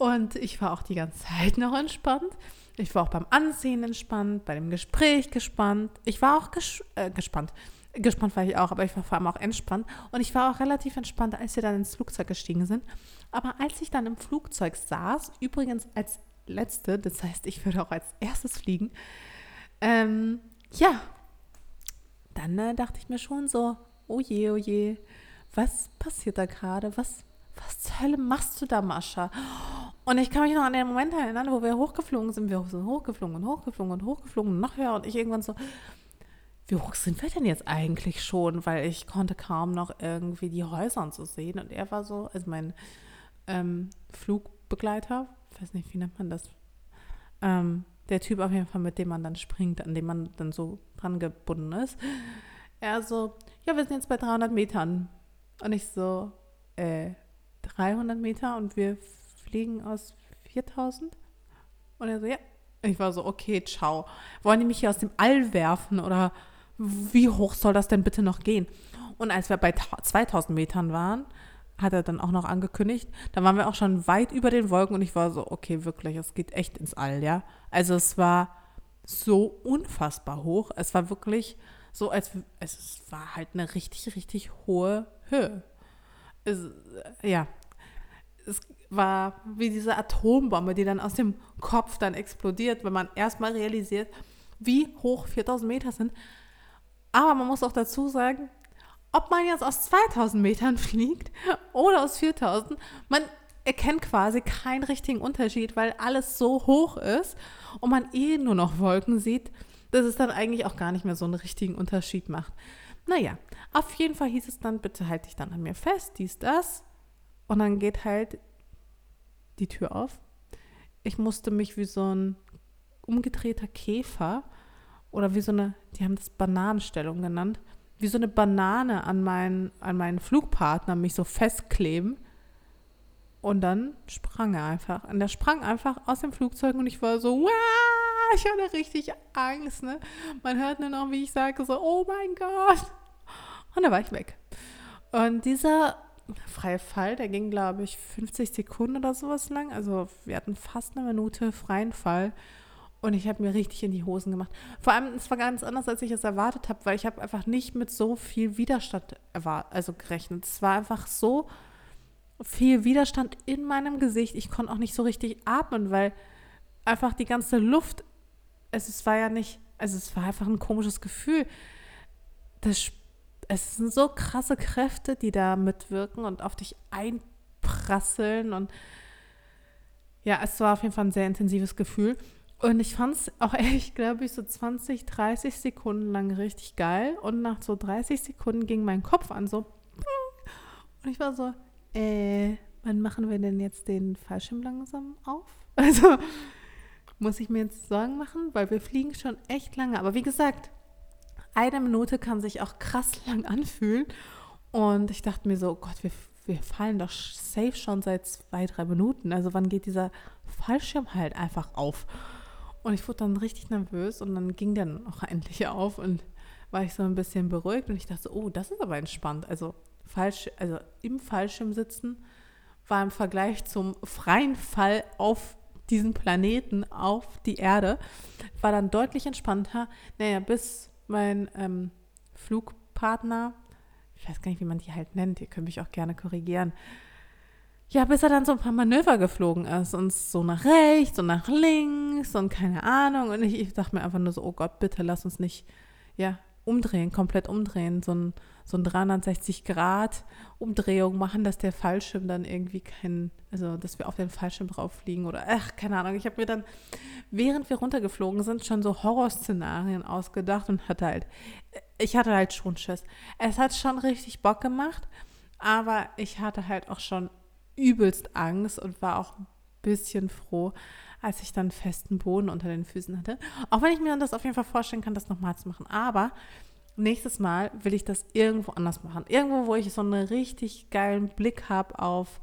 und ich war auch die ganze Zeit noch entspannt. Ich war auch beim Ansehen entspannt, bei dem Gespräch gespannt. Ich war auch ges äh, gespannt. Gespannt war ich auch, aber ich war vor allem auch entspannt. Und ich war auch relativ entspannt, als wir dann ins Flugzeug gestiegen sind. Aber als ich dann im Flugzeug saß, übrigens als letzte, das heißt, ich würde auch als erstes fliegen, ähm, ja, dann äh, dachte ich mir schon so, oh je, oh je, was passiert da gerade? Was, was zur Hölle machst du da, Mascha? Und ich kann mich noch an den Moment erinnern, wo wir hochgeflogen sind. Wir sind hochgeflogen und hochgeflogen und hochgeflogen und noch höher. Und ich irgendwann so, wie hoch sind wir denn jetzt eigentlich schon? Weil ich konnte kaum noch irgendwie die Häuser und so sehen. Und er war so, also mein ähm, Flugbegleiter, ich weiß nicht, wie nennt man das? Ähm, der Typ auf jeden Fall, mit dem man dann springt, an dem man dann so dran gebunden ist. Er so, ja, wir sind jetzt bei 300 Metern. Und ich so, äh, 300 Meter und wir fliegen aus 4000? Und er so, ja. Ich war so, okay, ciao. Wollen die mich hier aus dem All werfen oder wie hoch soll das denn bitte noch gehen? Und als wir bei 2000 Metern waren, hat er dann auch noch angekündigt, da waren wir auch schon weit über den Wolken und ich war so, okay, wirklich, es geht echt ins All, ja. Also es war so unfassbar hoch. Es war wirklich so, als es war halt eine richtig, richtig hohe Höhe. Es, ja, es war wie diese Atombombe, die dann aus dem Kopf dann explodiert, wenn man erstmal realisiert, wie hoch 4000 Meter sind. Aber man muss auch dazu sagen, ob man jetzt aus 2000 Metern fliegt oder aus 4000, man erkennt quasi keinen richtigen Unterschied, weil alles so hoch ist und man eh nur noch Wolken sieht, dass es dann eigentlich auch gar nicht mehr so einen richtigen Unterschied macht. Naja, auf jeden Fall hieß es dann, bitte halt dich dann an mir fest, dies, das. Und dann geht halt die Tür auf. Ich musste mich wie so ein umgedrehter Käfer oder wie so eine, die haben das Bananenstellung genannt, wie so eine Banane an meinen, an meinen Flugpartner mich so festkleben. Und dann sprang er einfach. Und er sprang einfach aus dem Flugzeug und ich war so, wow, ich hatte richtig Angst. Ne? Man hört nur noch, wie ich sage, so, oh mein Gott. Und da war ich weg. Und dieser freie Fall, der ging, glaube ich, 50 Sekunden oder sowas lang. Also wir hatten fast eine Minute freien Fall. Und ich habe mir richtig in die Hosen gemacht. Vor allem, es war ganz anders, als ich es erwartet habe, weil ich habe einfach nicht mit so viel Widerstand also gerechnet. Es war einfach so viel Widerstand in meinem Gesicht. Ich konnte auch nicht so richtig atmen, weil einfach die ganze Luft, es, es war ja nicht, also es war einfach ein komisches Gefühl. Das, es sind so krasse Kräfte, die da mitwirken und auf dich einprasseln. Und ja, es war auf jeden Fall ein sehr intensives Gefühl. Und ich fand es auch echt, glaube ich, so 20, 30 Sekunden lang richtig geil. Und nach so 30 Sekunden ging mein Kopf an, so. Und ich war so, äh, wann machen wir denn jetzt den Fallschirm langsam auf? Also, muss ich mir jetzt Sorgen machen, weil wir fliegen schon echt lange. Aber wie gesagt, eine Minute kann sich auch krass lang anfühlen. Und ich dachte mir so, oh Gott, wir, wir fallen doch safe schon seit zwei, drei Minuten. Also wann geht dieser Fallschirm halt einfach auf? Und ich wurde dann richtig nervös und dann ging der auch endlich auf und war ich so ein bisschen beruhigt und ich dachte, oh, das ist aber entspannt. Also, falsch, also im Fallschirm sitzen war im Vergleich zum freien Fall auf diesen Planeten, auf die Erde, war dann deutlich entspannter. Naja, bis mein ähm, Flugpartner, ich weiß gar nicht, wie man die halt nennt, ihr könnt mich auch gerne korrigieren, ja, bis er dann so ein paar Manöver geflogen ist und so nach rechts und nach links und keine Ahnung. Und ich, ich dachte mir einfach nur so, oh Gott, bitte lass uns nicht, ja, umdrehen, komplett umdrehen, so ein, so ein 360 Grad Umdrehung machen, dass der Fallschirm dann irgendwie kein, also dass wir auf den Fallschirm drauf fliegen oder ach, keine Ahnung. Ich habe mir dann, während wir runtergeflogen sind, schon so Horrorszenarien ausgedacht und hatte halt, ich hatte halt schon Schiss. Es hat schon richtig Bock gemacht, aber ich hatte halt auch schon übelst Angst und war auch ein bisschen froh, als ich dann festen Boden unter den Füßen hatte. Auch wenn ich mir das auf jeden Fall vorstellen kann, das nochmal zu machen. Aber nächstes Mal will ich das irgendwo anders machen. Irgendwo, wo ich so einen richtig geilen Blick habe auf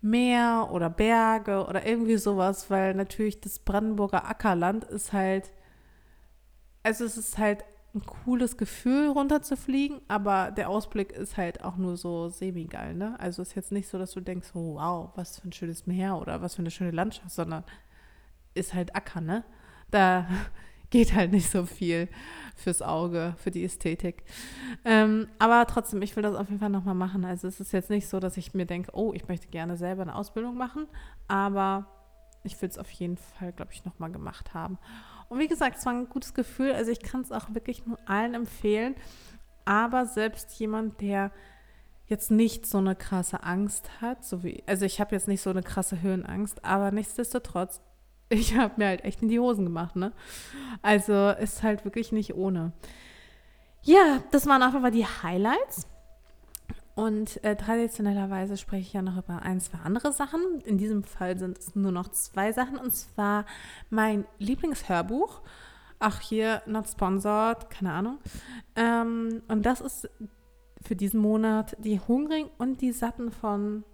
Meer oder Berge oder irgendwie sowas, weil natürlich das Brandenburger Ackerland ist halt, also es ist halt ein cooles Gefühl, runterzufliegen, aber der Ausblick ist halt auch nur so semi-geil, ne? Also ist jetzt nicht so, dass du denkst, oh, wow, was für ein schönes Meer oder was für eine schöne Landschaft, sondern ist halt Acker, ne? Da geht halt nicht so viel fürs Auge, für die Ästhetik. Ähm, aber trotzdem, ich will das auf jeden Fall nochmal machen. Also es ist jetzt nicht so, dass ich mir denke, oh, ich möchte gerne selber eine Ausbildung machen, aber ich will es auf jeden Fall, glaube ich, nochmal gemacht haben. Und wie gesagt, es war ein gutes Gefühl. Also ich kann es auch wirklich nur allen empfehlen. Aber selbst jemand, der jetzt nicht so eine krasse Angst hat, so wie, also ich habe jetzt nicht so eine krasse Höhenangst, aber nichtsdestotrotz, ich habe mir halt echt in die Hosen gemacht, ne? Also ist halt wirklich nicht ohne. Ja, das waren auf jeden Fall die Highlights. Und äh, traditionellerweise spreche ich ja noch über ein, zwei andere Sachen. In diesem Fall sind es nur noch zwei Sachen. Und zwar mein Lieblingshörbuch. Ach, hier, not sponsored, keine Ahnung. Ähm, und das ist für diesen Monat die Hungrigen und die Satten von,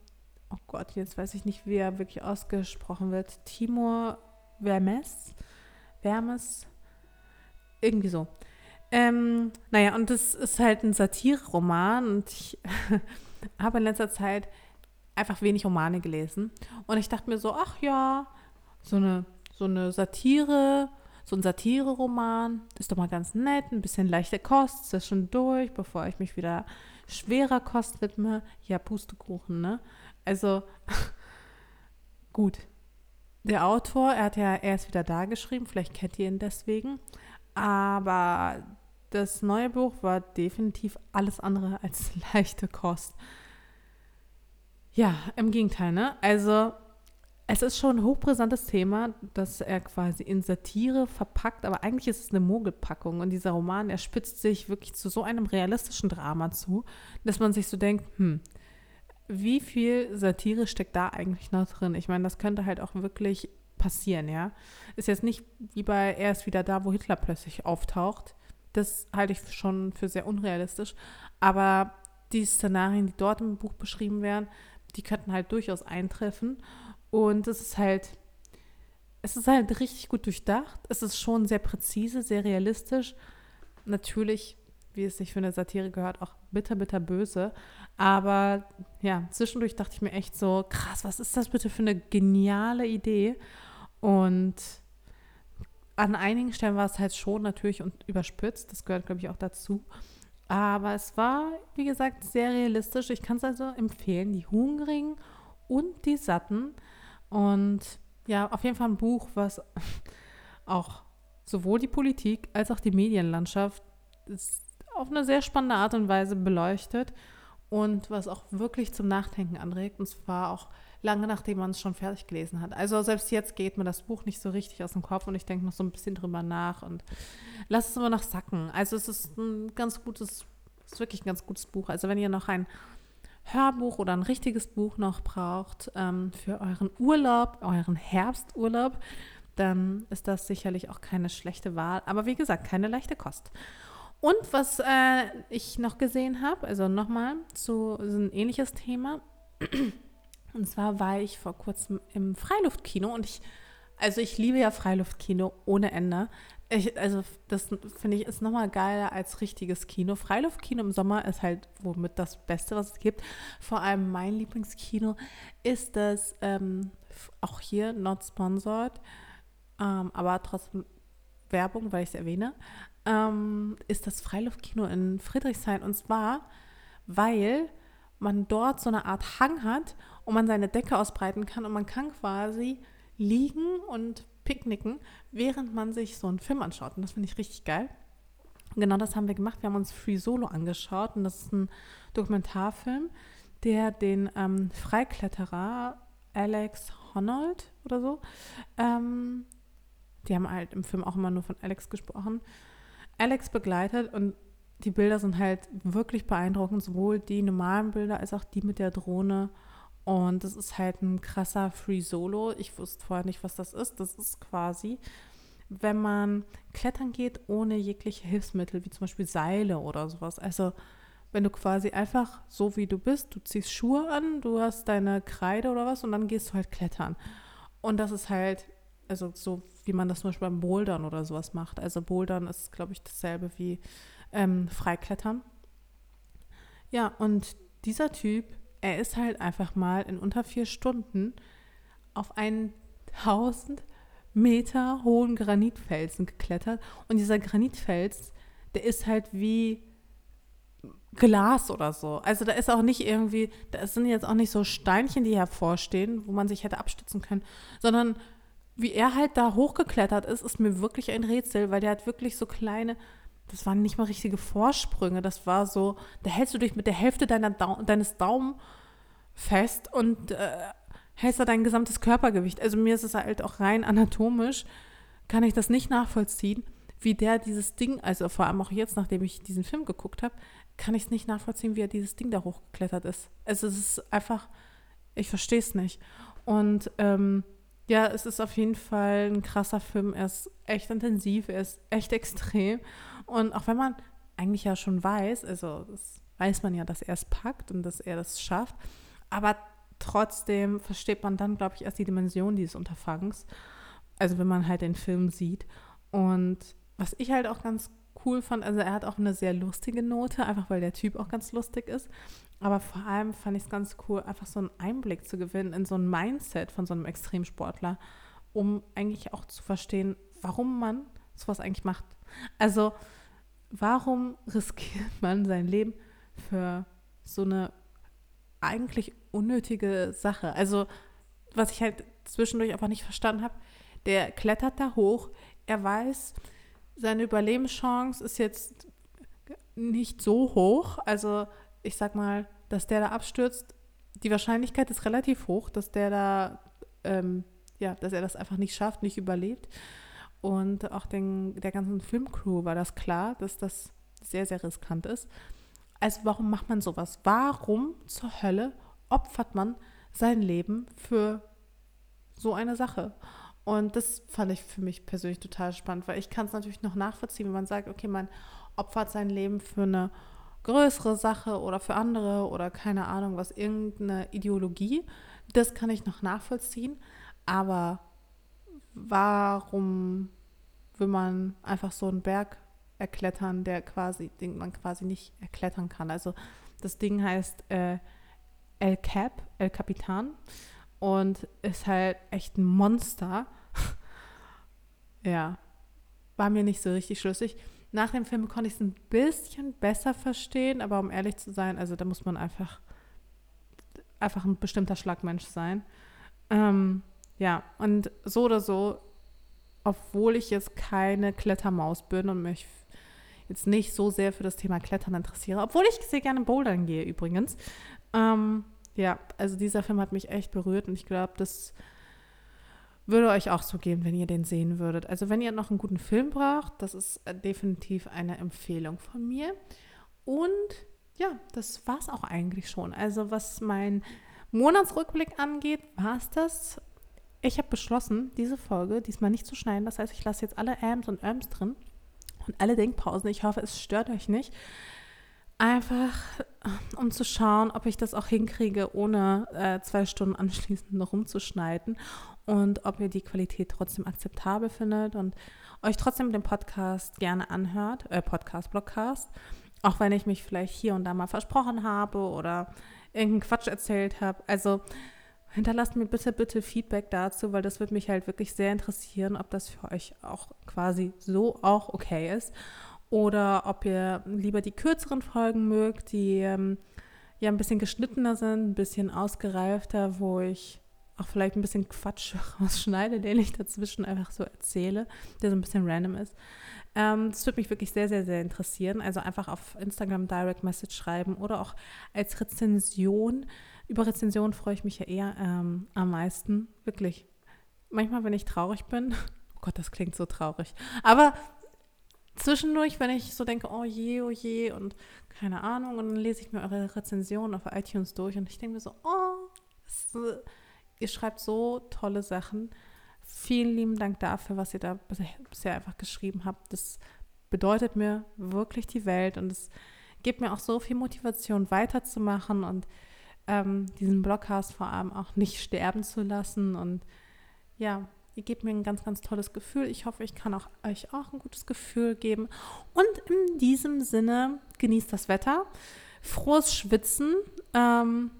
oh Gott, jetzt weiß ich nicht, wie er wirklich ausgesprochen wird. Timur Vermes. Vermes. Irgendwie so. Ähm, naja, und das ist halt ein Satire-Roman und ich habe in letzter Zeit einfach wenig Romane gelesen. Und ich dachte mir so, ach ja, so eine, so eine Satire, so ein Satire-Roman ist doch mal ganz nett, ein bisschen leichte Kost, ist schon durch, bevor ich mich wieder schwerer Kost widme. Ja, Pustekuchen, ne? Also, gut. Der Autor, er hat ja erst wieder da geschrieben, vielleicht kennt ihr ihn deswegen, aber das neue Buch war definitiv alles andere als leichte Kost. Ja, im Gegenteil, ne? Also, es ist schon ein hochbrisantes Thema, das er quasi in Satire verpackt, aber eigentlich ist es eine Mogelpackung. Und dieser Roman, er spitzt sich wirklich zu so einem realistischen Drama zu, dass man sich so denkt, hm, wie viel Satire steckt da eigentlich noch drin? Ich meine, das könnte halt auch wirklich passieren, ja. Ist jetzt nicht wie bei Er ist wieder da, wo Hitler plötzlich auftaucht. Das halte ich schon für sehr unrealistisch. Aber die Szenarien, die dort im Buch beschrieben werden, die könnten halt durchaus eintreffen. Und es ist halt, es ist halt richtig gut durchdacht. Es ist schon sehr präzise, sehr realistisch. Natürlich, wie es sich für eine Satire gehört, auch bitter, bitter böse. Aber ja, zwischendurch dachte ich mir echt so, krass, was ist das bitte für eine geniale Idee? Und an einigen Stellen war es halt schon natürlich und überspitzt. Das gehört, glaube ich, auch dazu. Aber es war, wie gesagt, sehr realistisch. Ich kann es also empfehlen, die Hungrigen und die Satten. Und ja, auf jeden Fall ein Buch, was auch sowohl die Politik als auch die Medienlandschaft auf eine sehr spannende Art und Weise beleuchtet und was auch wirklich zum Nachdenken anregt. Und zwar auch lange nachdem man es schon fertig gelesen hat. Also selbst jetzt geht mir das Buch nicht so richtig aus dem Kopf und ich denke noch so ein bisschen drüber nach und lasse es immer noch sacken. Also es ist ein ganz gutes, es ist wirklich ein ganz gutes Buch. Also wenn ihr noch ein Hörbuch oder ein richtiges Buch noch braucht ähm, für euren Urlaub, euren Herbsturlaub, dann ist das sicherlich auch keine schlechte Wahl. Aber wie gesagt, keine leichte Kost. Und was äh, ich noch gesehen habe, also nochmal zu so ein ähnliches Thema. Und zwar war ich vor kurzem im Freiluftkino und ich, also ich liebe ja Freiluftkino ohne Ende. Ich, also das finde ich ist nochmal geiler als richtiges Kino. Freiluftkino im Sommer ist halt womit das Beste, was es gibt. Vor allem mein Lieblingskino ist das ähm, auch hier not sponsored, ähm, aber trotzdem Werbung, weil ich es erwähne, ähm, ist das Freiluftkino in Friedrichshain. Und zwar, weil man dort so eine Art Hang hat und man seine Decke ausbreiten kann und man kann quasi liegen und picknicken, während man sich so einen Film anschaut. Und das finde ich richtig geil. genau das haben wir gemacht. Wir haben uns Free Solo angeschaut und das ist ein Dokumentarfilm, der den ähm, Freikletterer Alex Honnold oder so, ähm, die haben halt im Film auch immer nur von Alex gesprochen, Alex begleitet und die Bilder sind halt wirklich beeindruckend, sowohl die normalen Bilder als auch die mit der Drohne. Und das ist halt ein krasser Free Solo. Ich wusste vorher nicht, was das ist. Das ist quasi, wenn man klettern geht ohne jegliche Hilfsmittel, wie zum Beispiel Seile oder sowas. Also wenn du quasi einfach so wie du bist, du ziehst Schuhe an, du hast deine Kreide oder was und dann gehst du halt klettern. Und das ist halt, also so wie man das zum Beispiel beim Bouldern oder sowas macht. Also Bouldern ist, glaube ich, dasselbe wie ähm, Freiklettern. Ja, und dieser Typ, er ist halt einfach mal in unter vier Stunden auf einen 1000 Meter hohen Granitfelsen geklettert. Und dieser Granitfels, der ist halt wie Glas oder so. Also da ist auch nicht irgendwie, da sind jetzt auch nicht so Steinchen, die hervorstehen, wo man sich hätte abstützen können, sondern wie er halt da hochgeklettert ist, ist mir wirklich ein Rätsel, weil der hat wirklich so kleine, das waren nicht mal richtige Vorsprünge, das war so, da hältst du dich mit der Hälfte deiner Dau deines Daumen fest und äh, hältst da dein gesamtes Körpergewicht. Also mir ist es halt auch rein anatomisch, kann ich das nicht nachvollziehen, wie der dieses Ding, also vor allem auch jetzt, nachdem ich diesen Film geguckt habe, kann ich es nicht nachvollziehen, wie er dieses Ding da hochgeklettert ist. Also es ist einfach, ich verstehe es nicht. Und ähm, ja, es ist auf jeden Fall ein krasser Film. Er ist echt intensiv, er ist echt extrem. Und auch wenn man eigentlich ja schon weiß, also das weiß man ja, dass er es packt und dass er das schafft, aber trotzdem versteht man dann, glaube ich, erst die Dimension dieses Unterfangens. Also wenn man halt den Film sieht. Und was ich halt auch ganz cool fand, also er hat auch eine sehr lustige Note, einfach weil der Typ auch ganz lustig ist. Aber vor allem fand ich es ganz cool, einfach so einen Einblick zu gewinnen in so ein Mindset von so einem Extremsportler, um eigentlich auch zu verstehen, warum man sowas eigentlich macht. Also, warum riskiert man sein Leben für so eine eigentlich unnötige Sache? Also, was ich halt zwischendurch einfach nicht verstanden habe, der klettert da hoch, er weiß, seine Überlebenschance ist jetzt nicht so hoch. Also ich sag mal, dass der da abstürzt, die Wahrscheinlichkeit ist relativ hoch, dass der da, ähm, ja, dass er das einfach nicht schafft, nicht überlebt. Und auch den, der ganzen Filmcrew war das klar, dass das sehr, sehr riskant ist. Also warum macht man sowas? Warum zur Hölle opfert man sein Leben für so eine Sache? Und das fand ich für mich persönlich total spannend, weil ich kann es natürlich noch nachvollziehen, wenn man sagt, okay, man opfert sein Leben für eine größere Sache oder für andere oder keine Ahnung was, irgendeine Ideologie. Das kann ich noch nachvollziehen. Aber warum will man einfach so einen Berg erklettern, der quasi, den man quasi nicht erklettern kann? Also das Ding heißt äh, El Cap, El Capitan und ist halt echt ein Monster. ja, war mir nicht so richtig schlüssig. Nach dem Film konnte ich es ein bisschen besser verstehen, aber um ehrlich zu sein, also da muss man einfach, einfach ein bestimmter Schlagmensch sein. Ähm, ja, und so oder so, obwohl ich jetzt keine Klettermaus bin und mich jetzt nicht so sehr für das Thema Klettern interessiere, obwohl ich sehr gerne bouldern gehe übrigens. Ähm, ja, also dieser Film hat mich echt berührt und ich glaube, das würde euch auch so gehen, wenn ihr den sehen würdet. Also wenn ihr noch einen guten Film braucht, das ist äh, definitiv eine Empfehlung von mir. Und ja, das war es auch eigentlich schon. Also was mein Monatsrückblick angeht, war es das. Ich habe beschlossen, diese Folge diesmal nicht zu schneiden. Das heißt, ich lasse jetzt alle Ams und Öms drin und alle Denkpausen. Ich hoffe, es stört euch nicht. Einfach, um zu schauen, ob ich das auch hinkriege, ohne äh, zwei Stunden anschließend noch rumzuschneiden und ob ihr die Qualität trotzdem akzeptabel findet und euch trotzdem den Podcast gerne anhört, äh, Podcast, Blogcast, auch wenn ich mich vielleicht hier und da mal versprochen habe oder irgendeinen Quatsch erzählt habe. Also hinterlasst mir bitte, bitte Feedback dazu, weil das würde mich halt wirklich sehr interessieren, ob das für euch auch quasi so auch okay ist oder ob ihr lieber die kürzeren Folgen mögt, die ähm, ja ein bisschen geschnittener sind, ein bisschen ausgereifter, wo ich auch vielleicht ein bisschen Quatsch rausschneide, den ich dazwischen einfach so erzähle, der so ein bisschen random ist. Ähm, das würde mich wirklich sehr, sehr, sehr interessieren. Also einfach auf Instagram Direct Message schreiben oder auch als Rezension. Über Rezension freue ich mich ja eher ähm, am meisten. Wirklich. Manchmal, wenn ich traurig bin, oh Gott, das klingt so traurig. Aber zwischendurch, wenn ich so denke, oh je, oh je und keine Ahnung, und dann lese ich mir eure Rezension auf iTunes durch und ich denke mir so, oh, ist ihr schreibt so tolle Sachen. Vielen lieben Dank dafür, was ihr da bisher einfach geschrieben habt. Das bedeutet mir wirklich die Welt und es gibt mir auch so viel Motivation weiterzumachen und ähm, diesen Blogcast vor allem auch nicht sterben zu lassen. Und ja, ihr gebt mir ein ganz, ganz tolles Gefühl. Ich hoffe, ich kann auch, euch auch ein gutes Gefühl geben. Und in diesem Sinne, genießt das Wetter, frohes Schwitzen ähm,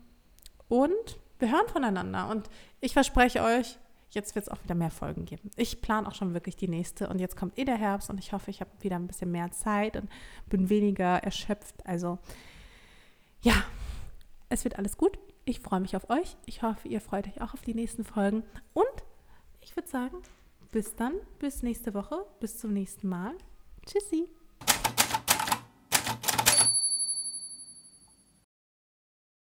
und wir hören voneinander und ich verspreche euch, jetzt wird es auch wieder mehr Folgen geben. Ich plane auch schon wirklich die nächste und jetzt kommt eh der Herbst und ich hoffe, ich habe wieder ein bisschen mehr Zeit und bin weniger erschöpft. Also ja, es wird alles gut. Ich freue mich auf euch. Ich hoffe, ihr freut euch auch auf die nächsten Folgen und ich würde sagen, bis dann, bis nächste Woche, bis zum nächsten Mal. Tschüssi.